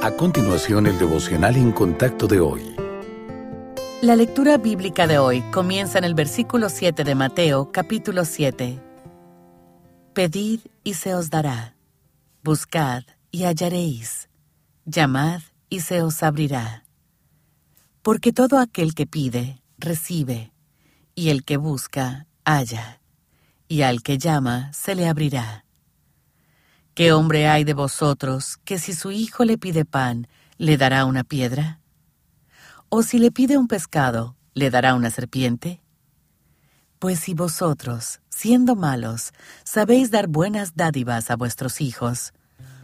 A continuación, el devocional en contacto de hoy. La lectura bíblica de hoy comienza en el versículo 7 de Mateo, capítulo 7. Pedid y se os dará. Buscad y hallaréis. Llamad y se os abrirá. Porque todo aquel que pide, recibe, y el que busca, halla, y al que llama, se le abrirá. ¿Qué hombre hay de vosotros que si su hijo le pide pan, le dará una piedra? ¿O si le pide un pescado, le dará una serpiente? Pues si vosotros, siendo malos, sabéis dar buenas dádivas a vuestros hijos,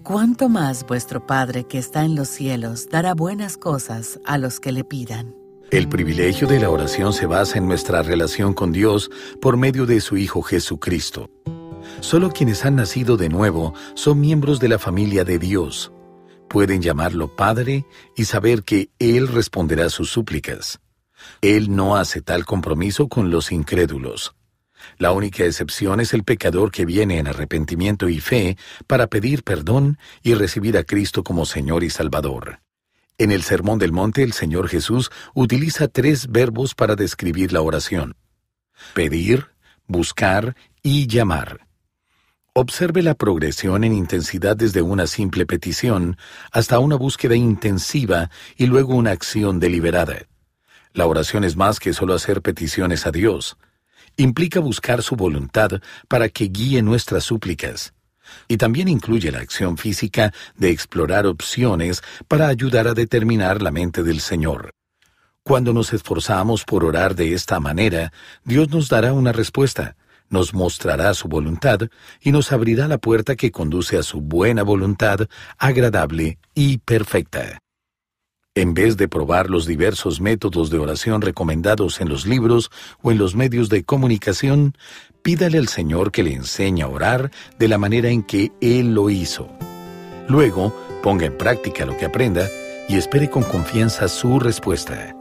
¿cuánto más vuestro Padre que está en los cielos dará buenas cosas a los que le pidan? El privilegio de la oración se basa en nuestra relación con Dios por medio de su Hijo Jesucristo. Solo quienes han nacido de nuevo son miembros de la familia de Dios. Pueden llamarlo Padre y saber que Él responderá sus súplicas. Él no hace tal compromiso con los incrédulos. La única excepción es el pecador que viene en arrepentimiento y fe para pedir perdón y recibir a Cristo como Señor y Salvador. En el Sermón del Monte el Señor Jesús utiliza tres verbos para describir la oración. Pedir, buscar y llamar. Observe la progresión en intensidad desde una simple petición hasta una búsqueda intensiva y luego una acción deliberada. La oración es más que solo hacer peticiones a Dios. Implica buscar su voluntad para que guíe nuestras súplicas. Y también incluye la acción física de explorar opciones para ayudar a determinar la mente del Señor. Cuando nos esforzamos por orar de esta manera, Dios nos dará una respuesta nos mostrará su voluntad y nos abrirá la puerta que conduce a su buena voluntad, agradable y perfecta. En vez de probar los diversos métodos de oración recomendados en los libros o en los medios de comunicación, pídale al Señor que le enseñe a orar de la manera en que Él lo hizo. Luego, ponga en práctica lo que aprenda y espere con confianza su respuesta.